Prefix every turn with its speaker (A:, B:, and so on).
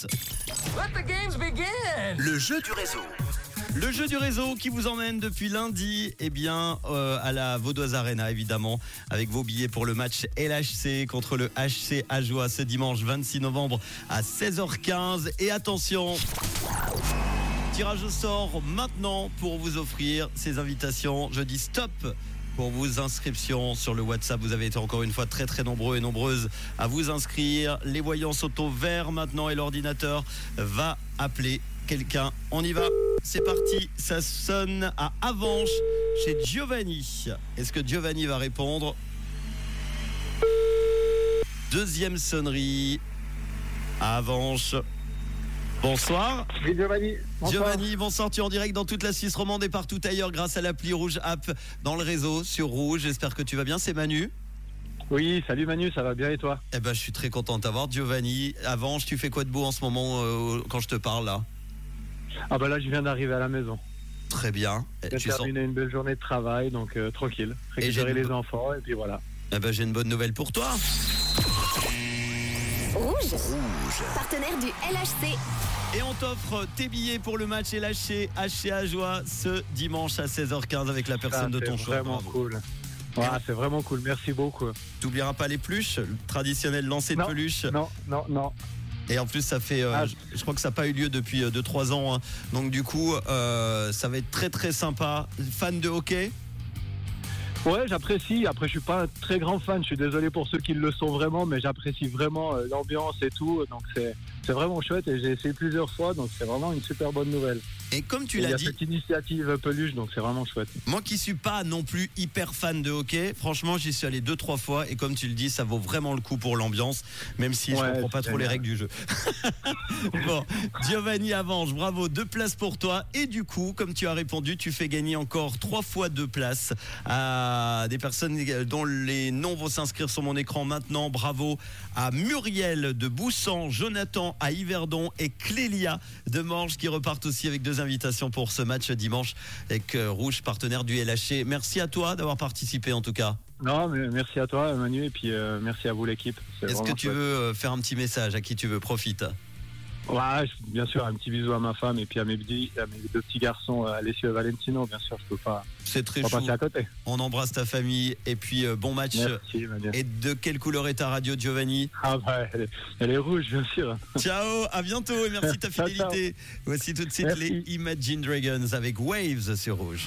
A: Let the games begin.
B: Le jeu du réseau.
C: Le jeu du réseau qui vous emmène depuis lundi eh bien, euh, à la Vaudoise Arena, évidemment, avec vos billets pour le match LHC contre le HC Ajoie ce dimanche 26 novembre à 16h15. Et attention, tirage au sort maintenant pour vous offrir ces invitations. Je dis stop pour vos inscriptions sur le WhatsApp. Vous avez été encore une fois très très nombreux et nombreuses à vous inscrire. Les voyants sont au vert maintenant et l'ordinateur va appeler quelqu'un. On y va. C'est parti. Ça sonne à Avanche chez Giovanni. Est-ce que Giovanni va répondre? Deuxième sonnerie à Avanche. Bonsoir.
D: Oui, Giovanni. Bonsoir.
C: Giovanni, bonsoir, tu es en direct dans toute la Suisse romande et partout ailleurs grâce à l'appli Rouge App dans le réseau sur Rouge. J'espère que tu vas bien, c'est Manu.
D: Oui, salut Manu, ça va bien et toi?
C: Eh ben, je suis très content de t'avoir, Giovanni. Avanche, tu fais quoi de beau en ce moment euh, quand je te parle là?
D: Ah bah là, je viens d'arriver à la maison.
C: Très bien.
D: J'ai
C: sens-
D: terminé une belle journée de travail, donc euh, tranquille. Récupérer les enfants et puis voilà.
C: Eh ben, j'ai une bonne nouvelle pour toi.
E: Rouge. Partenaire du LHC.
C: Et on t'offre tes billets pour le match LHC HC Ajoie ce dimanche à 16h15 avec la personne
D: Ah,
C: de ton
D: c'est
C: choix.
D: vraiment
C: Bravo.
D: cool. Ouais, c'est vraiment cool, merci beaucoup.
C: T'oublieras pas les peluches, le traditionnel lancer de
D: Non.
C: peluche.
D: Non, non, non.
C: Et en plus, ça fait, euh,
D: Ah.
C: je, je crois que ça n'a pas eu lieu depuis 2-3 ans. hein. Donc du coup, euh, ça va être très très sympa. Fan de hockey?
D: Ouais, j'apprécie. Après, je suis pas un très grand fan. Je suis désolé pour ceux qui le sont vraiment, mais j'apprécie vraiment euh, l'ambiance et tout. Donc c'est c'est vraiment chouette et j'ai essayé plusieurs fois, donc c'est vraiment une super bonne nouvelle.
C: Et comme tu
D: Il y
C: l'as
D: a
C: dit,
D: cette initiative peluche, donc c'est vraiment chouette.
C: moi qui suis pas non plus hyper fan de hockey, franchement j'y suis allé deux trois fois et comme tu le dis, ça vaut vraiment le coup pour l'ambiance, même si je
D: Ouais,
C: comprends pas trop les règles du jeu. bon, Giovanni Avange, bravo, deux places pour toi et du coup, comme tu as répondu, tu fais gagner encore trois fois deux places à des personnes dont les noms vont s'inscrire sur mon écran maintenant. Bravo à Muriel de Boussan, Jonathan à Yverdon et Clélia de Morges qui repartent aussi avec deux invitations pour ce match dimanche avec euh, Rouge, partenaire du LHC. Merci à toi d'avoir participé en tout cas.
D: Non, mais merci à toi Manu et puis euh, merci à vous l'équipe.
C: Est-ce que tu
D: chouette.
C: veux euh, faire un petit message à qui tu veux? Profite.
D: Ouais, bien sûr, un petit bisou à ma femme et puis à mes, petits- à mes deux petits garçons, euh, Alessio et Valentino. Bien sûr, je peux pas,
C: C'est très
D: pas
C: chou.
D: passer à côté.
C: On embrasse ta famille et puis euh, bon match.
D: Merci.
C: Et de quelle couleur est ta radio, Giovanni?
D: Ah bah, elle est, elle est rouge, bien sûr.
C: Ciao, à bientôt et merci de ta
D: Ciao, ciao.
C: fidélité. Voici tout de suite
D: Merci.
C: les Imagine Dragons avec Waves sur Rouge.